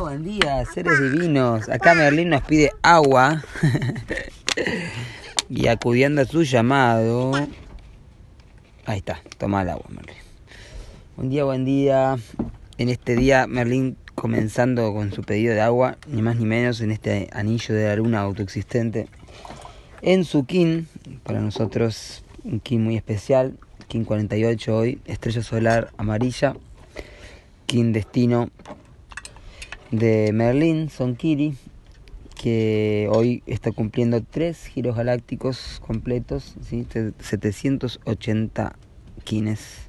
Buen día, seres divinos. Acá Merlín nos pide agua. y acudiendo a su llamado. Ahí está, toma el agua, Merlín. Buen día, buen día. En este día, Merlín comenzando con su pedido de agua, ni más ni menos en este anillo de la luna autoexistente. En su kin, para nosotros un kin muy especial, kin 48 hoy, estrella solar amarilla, kin destino de Merlín, Son Kiri, que hoy está cumpliendo tres giros galácticos completos, ¿sí? 780 kines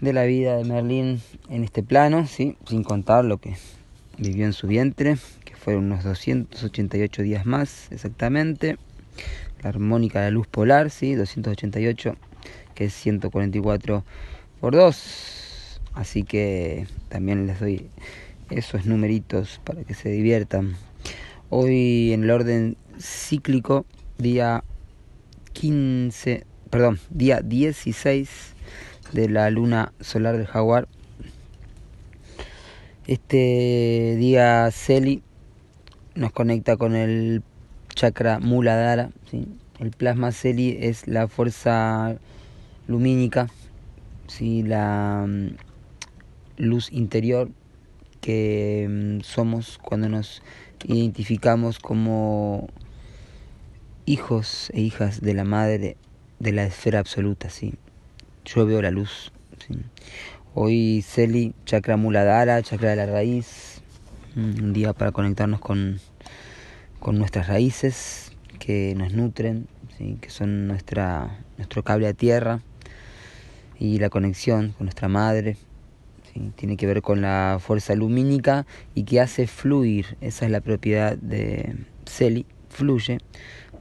de la vida de Merlín en este plano, ¿sí? sin contar lo que vivió en su vientre, que fueron unos 288 días más exactamente. La armónica de la luz polar, ¿sí? 288, que es 144 por 2. Así que también les doy esos numeritos para que se diviertan. Hoy en el orden cíclico, día 15, perdón, día 16 de la luna solar del jaguar. Este día Celi nos conecta con el chakra Muladhara. El plasma Celi es la fuerza lumínica, ¿sí? la mm, luz interior que mm, somos cuando nos identificamos como hijos e hijas de la madre de la esfera absoluta, ¿sí? Yo veo la luz, ¿sí? Hoy Celi, chakra muladhara, chakra de la raíz, mm, un día para conectarnos con, con nuestras raíces que nos nutren, ¿sí? que son nuestra, nuestro cable a tierra y la conexión con nuestra madre, tiene que ver con la fuerza lumínica y que hace fluir, esa es la propiedad de Celi, fluye.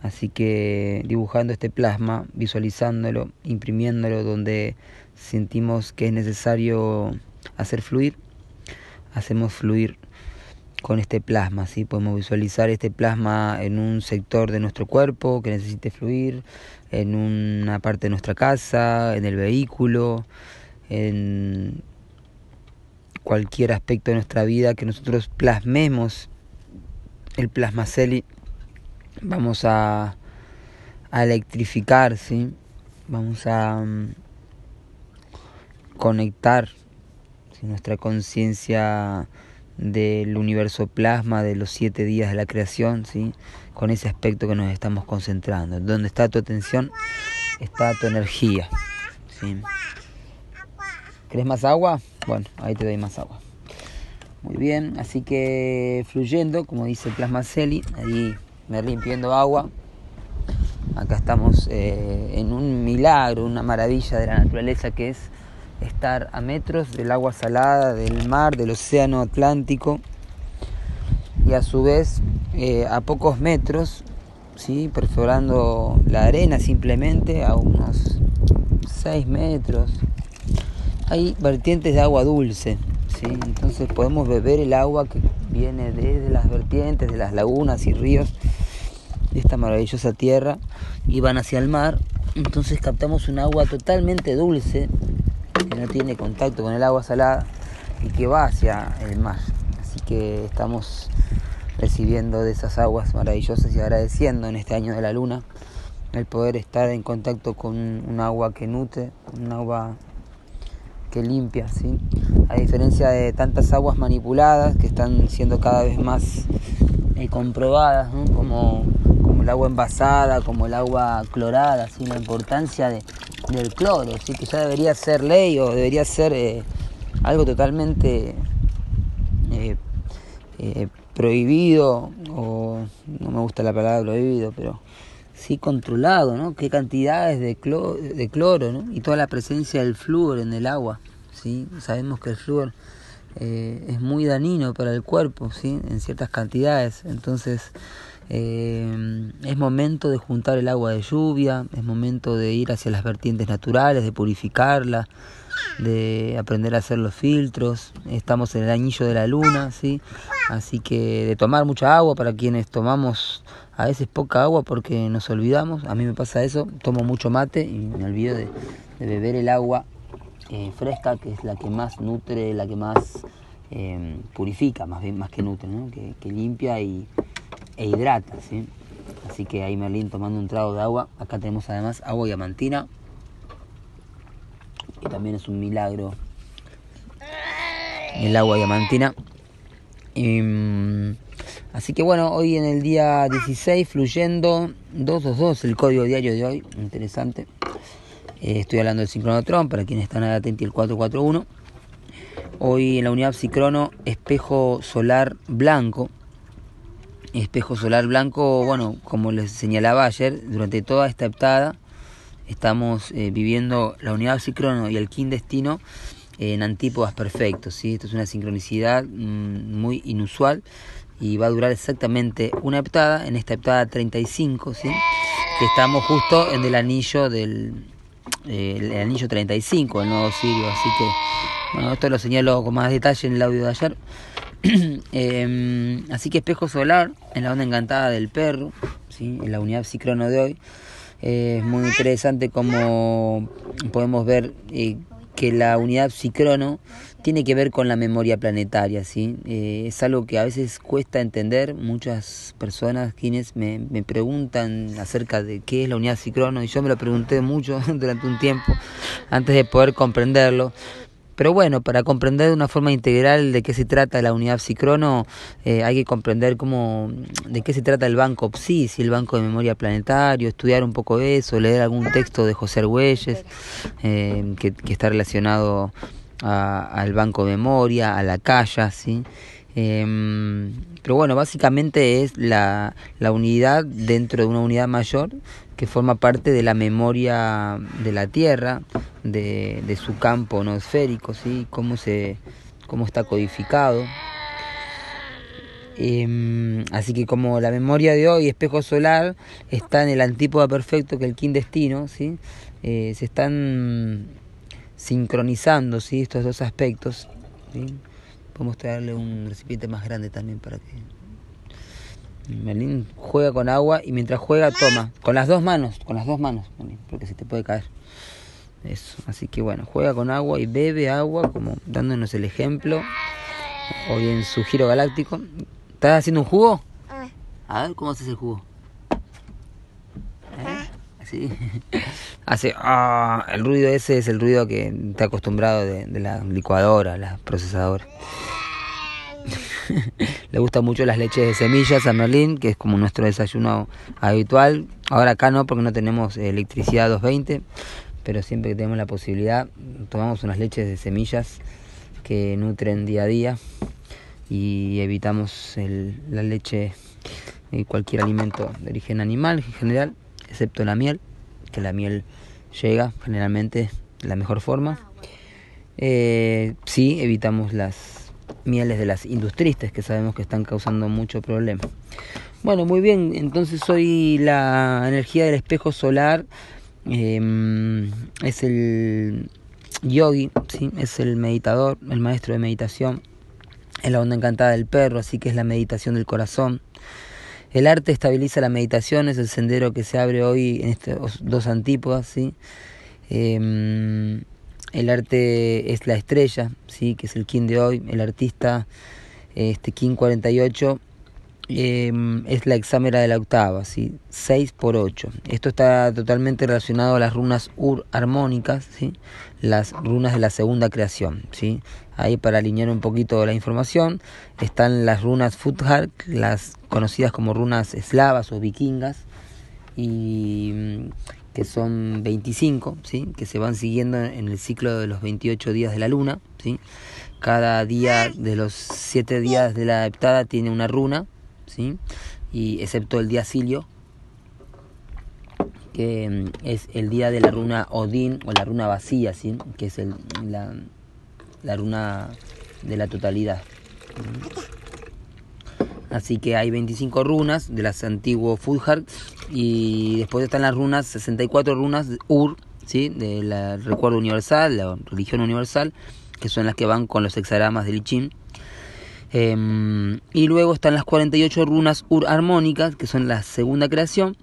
Así que dibujando este plasma, visualizándolo, imprimiéndolo donde sentimos que es necesario hacer fluir, hacemos fluir con este plasma, ¿sí? podemos visualizar este plasma en un sector de nuestro cuerpo que necesite fluir, en una parte de nuestra casa, en el vehículo, en cualquier aspecto de nuestra vida que nosotros plasmemos el plasmaceli, vamos a, a electrificar, vamos a um, conectar nuestra conciencia del universo plasma de los siete días de la creación, ¿sí? con ese aspecto que nos estamos concentrando. Donde está tu atención, está tu energía. ¿sí? ¿Querés más agua? Bueno, ahí te doy más agua. Muy bien, así que fluyendo, como dice Plasma Celi, ahí me limpiando agua. Acá estamos eh, en un milagro, una maravilla de la naturaleza que es estar a metros del agua salada, del mar, del océano Atlántico y a su vez eh, a pocos metros, ¿sí? perforando la arena simplemente a unos 6 metros, hay vertientes de agua dulce, entonces podemos beber el agua que viene desde las vertientes, de las lagunas y ríos de esta maravillosa tierra y van hacia el mar. Entonces captamos un agua totalmente dulce que no tiene contacto con el agua salada y que va hacia el mar. Así que estamos recibiendo de esas aguas maravillosas y agradeciendo en este año de la luna el poder estar en contacto con un agua que nutre, un agua que limpia, ¿sí? a diferencia de tantas aguas manipuladas que están siendo cada vez más eh, comprobadas, como, como, el agua envasada, como el agua clorada, ¿sí? la importancia de, del cloro, ¿sí? que ya debería ser ley o debería ser eh, algo totalmente eh, prohibido, o no me gusta la palabra prohibido, pero sí controlado, ¿no? Qué cantidades de cloro, de cloro ¿no? Y toda la presencia del flúor en el agua, ¿sí? Sabemos que el flúor eh, es muy dañino para el cuerpo, ¿sí? En ciertas cantidades, entonces eh, es momento de juntar el agua de lluvia, es momento de ir hacia las vertientes naturales, de purificarla, de aprender a hacer los filtros, estamos en el anillo de la luna, ¿sí? Así que de tomar mucha agua para quienes tomamos a veces poca agua porque nos olvidamos, a mí me pasa eso, tomo mucho mate y me olvido de, beber el agua eh, fresca, que es la que más nutre, la que más eh, purifica, más bien más que nutre, ¿no? que, limpia y, e hidrata. ¿sí? Así que ahí Merlín tomando un trago de agua. Acá tenemos además agua diamantina. Y también es un milagro el agua diamantina. Mm, así que bueno, hoy en el día 16, fluyendo 222, el código diario de hoy, interesante. Eh, estoy hablando del sincronotron, para quienes están atentos, el 441. Hoy en la unidad psicrono, espejo solar blanco. Espejo solar blanco, bueno, como les señalaba ayer, durante toda esta heptada estamos eh, viviendo la unidad psicrono y el kin destino en antípodas perfectos. ¿sí? Esto es una sincronicidad mm, muy inusual y va a durar exactamente una heptada, en esta heptada 35, ¿sí? que estamos justo en el anillo del eh, el anillo 35, el nuevo Sirio, así que bueno, esto lo señalo con más detalle en el audio de ayer. Em, así que espejo solar en la onda encantada del perro, ¿sí? en la unidad psicrono de hoy. es muy interesante como podemos ver eh, que la unidad psicrono tiene que ver con la memoria planetaria, ¿sí? Eh, es algo que a veces cuesta entender. Muchas personas quienes me, me, preguntan acerca de qué es la unidad psicrono y yo me lo pregunté mucho durante un tiempo antes de poder comprenderlo. Pero bueno, para comprender de una forma integral de qué se trata la unidad psicrono, eh, hay que comprender cómo, de qué se trata el banco PSI, el banco de memoria planetario, estudiar un poco eso, leer algún texto de José Argüelles eh, que, está relacionado al banco de memoria, a la calla, ¿sí? Em, pero bueno, básicamente es la, la unidad dentro de una unidad mayor que forma parte de la memoria de la Tierra, de, de su campo no esférico, ¿sí? cómo, se, cómo está codificado. Em, así que como la memoria de hoy, espejo solar, está en el antípoda perfecto que el kin destino, ¿sí? Eh, se están sincronizando ¿sí? estos dos aspectos. ¿sí? Podemos traerle un recipiente más grande también para que Merlín juega con agua y mientras juega toma, con las dos manos, con las dos manos, porque se te puede caer. Eso, así que bueno, juega con agua y bebe agua, como dándonos el ejemplo. Hoy en su giro galáctico. ¿Estás haciendo un jugo? Ah. A ver, ¿cómo haces el jugo? Hace. Ah, el ruido ese es el ruido que está acostumbrado de, de la licuadora, la procesadora. Le gustan mucho las leches de semillas a Merlín, que es como nuestro desayuno habitual. Ahora acá no, porque no tenemos electricidad 220, pero siempre que tenemos la posibilidad, tomamos unas leches de semillas que nutren día a día y evitamos la leche y cualquier alimento de origen animal en general, excepto la miel, que la miel llega generalmente de la mejor forma. Eh, sí, evitamos las mieles de las industristas que sabemos que están causando mucho problema. Bueno, muy bien, entonces hoy la energía del espejo solar em, es el yogi, ¿sí? es el meditador, el maestro de meditación, es la onda encantada del perro, así que es la meditación del corazón. El arte estabiliza la meditación, es el sendero que se abre hoy en estos dos antípodas, ¿sí? Em, el arte es la estrella, ¿sí? que es el King de hoy, el artista, este King 48, em, es la exámera de la octava, ¿sí? 6 por 8. Esto está totalmente relacionado a las runas ur armónicas, ¿sí? las runas de la segunda creación. ¿sí? Ahí para alinear un poquito la información están las runas Futhar, las conocidas como runas eslavas o vikingas, y que son 25, ¿sí? que se van siguiendo en el ciclo de los 28 días de la luna. ¿sí? Cada día de los 7 días de la heptada tiene una runa, ¿sí? y excepto el día Silio, que mm, es el día de la runa Odín o la runa vacía, ¿sí? que es el, la, la runa de la totalidad. Así que hay 25 runas de las antiguos Fulhar y después están las runas, 64 runas Ur, ¿sí? del recuerdo universal, la religión universal, que son las que van con los hexagramas del Lichin. Em, y luego están las 48 runas Ur armónicas, que son la segunda creación,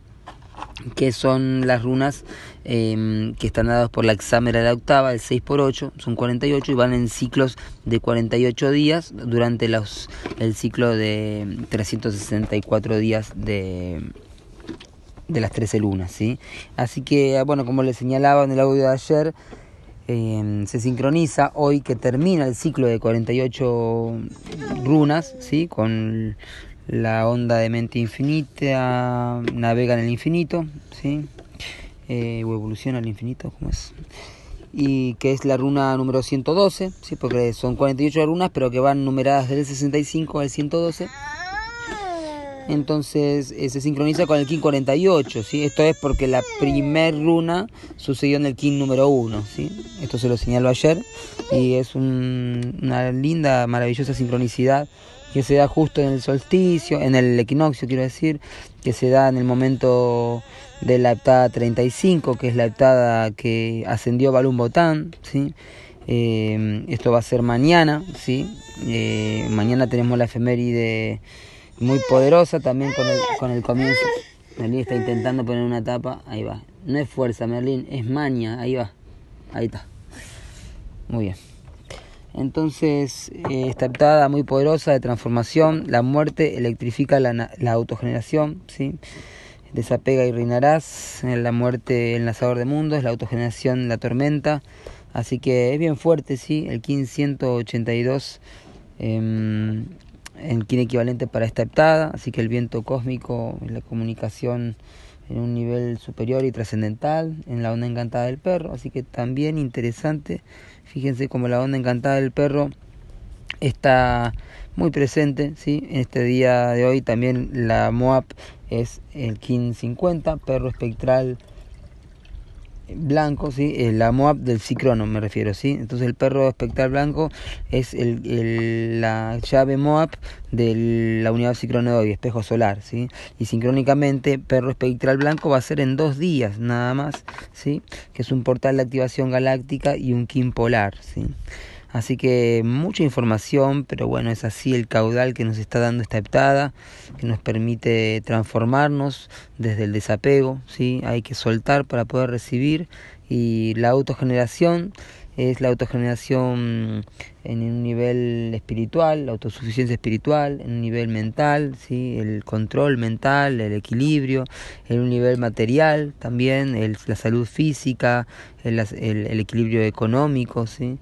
que son las runas em, que están dados por la exámera de la octava, el 6 por 8, son 48 y van en ciclos de 48 días durante los, el ciclo de 364 días de, de las 13 lunas. ¿sí? Así que, bueno, como les señalaba en el audio de ayer, em, se sincroniza hoy que termina el ciclo de 48 runas, ¿sí? con la onda de mente infinita, navega en el infinito, ¿sí? Eh, o evoluciona al infinito, ¿cómo es? Y que es la runa número 112, ¿sí? porque son 48 runas, pero que van numeradas del 65 al 112. Entonces eh, se sincroniza con el King 48, ¿sí? Esto es porque la primer runa sucedió en el King número 1, ¿sí? Esto se lo señaló ayer y es una linda, maravillosa sincronicidad que se da justo en el solsticio, en el equinoccio quiero decir, que se da en el momento de la heptada 35, que es la heptada que ascendió Balún Botán, ¿sí? Eh, esto va a ser mañana, ¿sí? Eh, mañana tenemos la efeméride muy poderosa también con el, con el comienzo. Merlín está intentando poner una tapa, ahí va. No es fuerza, Merlín, es maña, ahí va. Ahí está. Muy bien. Entonces, eh, esta heptada muy poderosa de transformación, la muerte electrifica la, la autogeneración, ¿sí? desapega y reinarás, la muerte el lanzador de mundos, la autogeneración la tormenta, así que es bien fuerte, ¿sí? el 1582 eh, el kin equivalente para esta heptada, así que el viento cósmico, la comunicación en un nivel superior y trascendental, en la onda encantada del perro, así que también interesante, fíjense como la onda encantada del perro está muy presente, ¿sí? en este día de hoy también la MOAP es el KIN 50, perro espectral blanco, ¿sí? Eh, la MOAB del Cicrono me refiero, ¿sí? Entonces el perro espectral blanco es el, la llave MOAB de la unidad Cicrono de hoy, espejo solar, ¿sí? Y sincrónicamente perro espectral blanco va a ser en dos días nada más, ¿sí? Que es un portal de activación galáctica y un Kim polar, ¿sí? Así que mucha información, pero bueno, es así el caudal que nos está dando esta heptada, que nos permite transformarnos desde el desapego, ¿sí? Hay que soltar para poder recibir y la autogeneración es la autogeneración en un nivel espiritual, la autosuficiencia espiritual, en un nivel mental, ¿sí? el control mental, el equilibrio, en un nivel material también, el, la salud física, el, el, el equilibrio económico, ¿sí?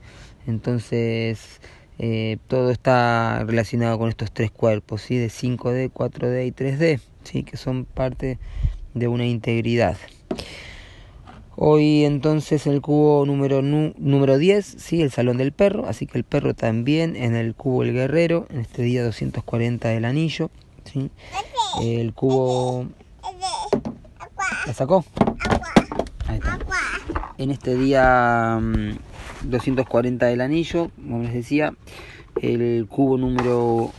Entonces, eh, todo está relacionado con estos tres cuerpos, ¿sí? de 5D, 4D y 3D, ¿sí? que son parte de una integridad. Hoy entonces el cubo número, número 10, ¿sí? el salón del perro, así que el perro también en el cubo el guerrero, en este día 240 del anillo. ¿sí? El cubo... ¿La sacó? Ahí está. En este día... Mm, 240 del anillo, como les decía, el cubo número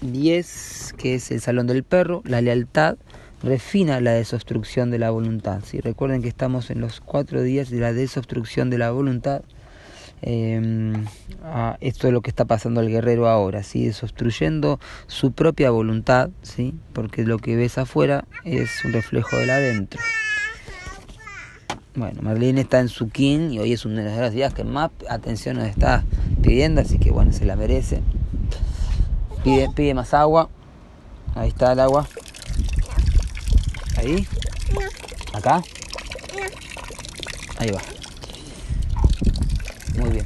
10, que es el salón del perro, la lealtad, refina la desobstrucción de la voluntad. Si Recuerden que estamos en los cuatro días de la desobstrucción de la voluntad. Em, esto es lo que está pasando al guerrero ahora, ¿sí? desobstruyendo su propia voluntad, ¿sí? porque lo que ves afuera es un reflejo del adentro. Bueno, Marlene está en su kin y hoy es uno de los días que más atención nos está pidiendo, así que bueno, se la merece. Pide, pide más agua. Ahí está el agua. Ahí. Acá. Ahí va. Muy bien.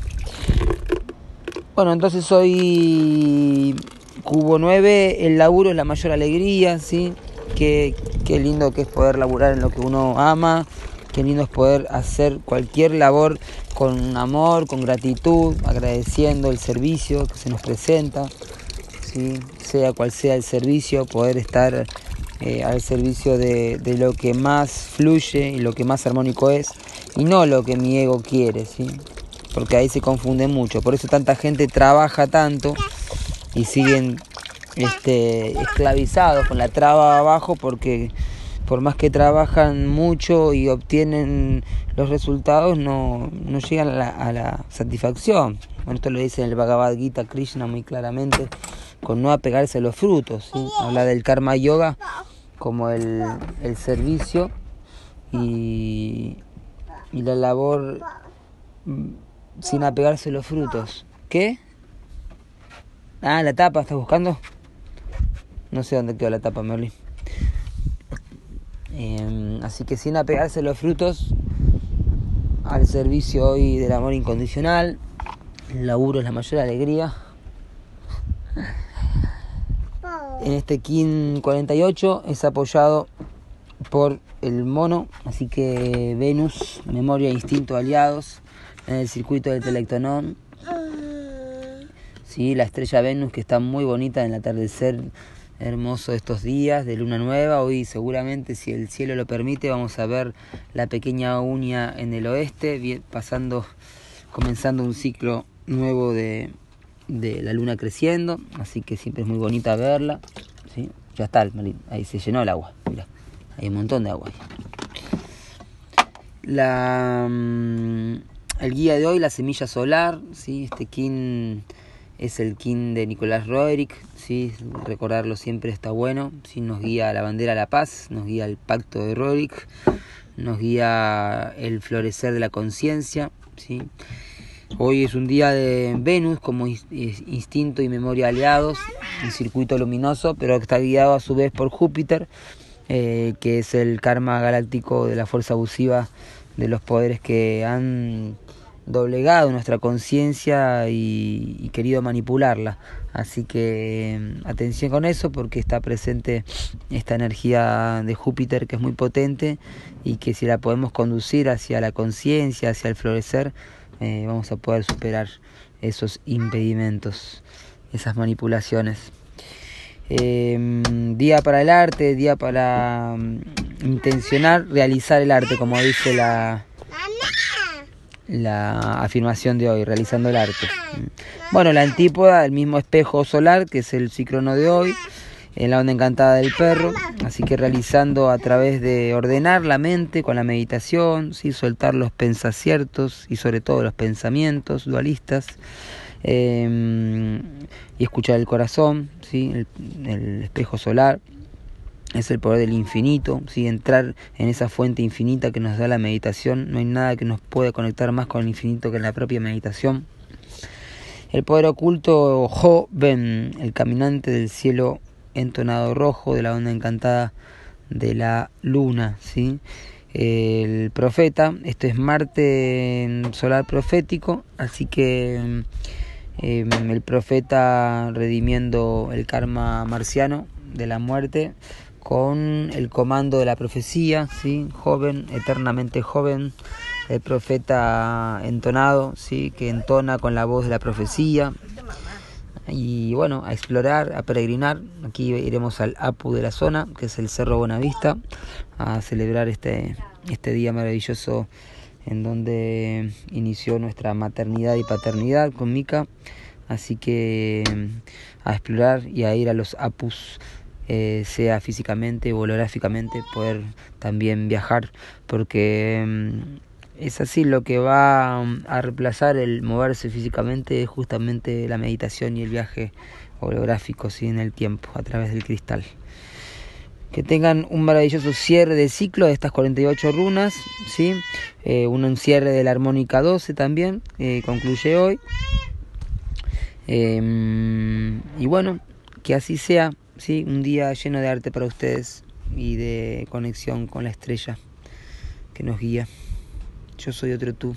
Bueno, entonces hoy cubo 9, el laburo es la mayor alegría, ¿sí? Qué, qué lindo que es poder laburar en lo que uno ama Qué lindo es poder hacer cualquier labor con amor, con gratitud, agradeciendo el servicio que se nos presenta, ¿sí? sea cual sea el servicio, poder estar eh, al servicio de, lo que más fluye y lo que más armónico es, y no lo que mi ego quiere, ¿sí? porque ahí se confunde mucho. Por eso tanta gente trabaja tanto y siguen este, esclavizados con la traba abajo porque por más que trabajan mucho y obtienen los resultados, no, no llegan a la, satisfacción. Bueno, esto lo dice en el Bhagavad Gita Krishna muy claramente, con no apegarse a los frutos. Habla del karma yoga como el, el servicio y, y la labor mm, sin apegarse a los frutos. ¿Qué? Ah, la tapa, ¿estás buscando? No sé dónde quedó la tapa, Merlin. Em, así que sin apegarse a los frutos, al servicio hoy del amor incondicional, el laburo es la mayor alegría. En este KIN 48 es apoyado por el mono, así que Venus, memoria e instinto aliados en el circuito del Telectonón. Sí, la estrella Venus que está muy bonita en el atardecer hermoso estos días de luna nueva. Hoy seguramente, si el cielo lo permite, vamos a ver la pequeña uña en el oeste, pasando, comenzando un ciclo nuevo de, de la luna creciendo. Así que siempre es muy bonita verla. ¿sí? Ya está, ahí se llenó el agua. Mira, hay un montón de agua La, mm, el guía de hoy, la semilla solar, ¿sí? este kin es el kin de Nicolás Roerich, ¿sí? recordarlo siempre está bueno, ¿sí? nos guía la bandera de la paz, nos guía el pacto de Roerich, nos guía el florecer de la conciencia. ¿sí? Hoy es un día de Venus como instinto y memoria aliados, un circuito luminoso, pero está guiado a su vez por Júpiter, eh, que es el karma galáctico de la fuerza abusiva de los poderes que han doblegado nuestra conciencia y, querido manipularla. Así que mm, atención con eso porque está presente esta energía de Júpiter que es muy potente y que si la podemos conducir hacia la conciencia, hacia el florecer, eh, vamos a poder superar esos impedimentos, esas manipulaciones. Em, día para el arte, día para mm, intencionar realizar el arte, como dice la, la afirmación de hoy, realizando el arte. Bueno, la antípoda, el mismo espejo solar, que es el ciclono de hoy, en la onda encantada del perro, así que realizando a través de ordenar la mente con la meditación, ¿sí? soltar los pensaciertos y sobre todo los pensamientos dualistas, em, y escuchar el corazón, ¿sí? el espejo solar, es el poder del infinito, ¿sí? entrar en esa fuente infinita que nos da la meditación. No hay nada que nos pueda conectar más con el infinito que la propia meditación. El poder oculto joven, el caminante del cielo entonado rojo de la onda encantada de la luna. ¿sí? El profeta, esto es Marte solar profético, así que em, el profeta redimiendo el karma marciano de la muerte con el comando de la profecía, ¿sí? joven, eternamente joven, el profeta entonado, ¿sí? que entona con la voz de la profecía. Y bueno, a explorar, a peregrinar. Aquí iremos al Apu de la zona, que es el Cerro Buenavista, a celebrar este, este día maravilloso en donde inició nuestra maternidad y paternidad con Mica. Así que a explorar y a ir a los Apus eh, sea físicamente o holográficamente, poder también viajar, porque mm, es así, lo que va mm, a reemplazar el moverse físicamente es justamente la meditación y el viaje holográfico ¿sí? en el tiempo, a través del cristal. Que tengan un maravilloso cierre de ciclo de estas 48 runas, ¿sí? Eh, un cierre de la armónica 12 también, eh, concluye hoy. Em, y bueno, que así sea. ¿Sí? un día lleno de arte para ustedes y de conexión con la estrella que nos guía. Yo soy otro tú.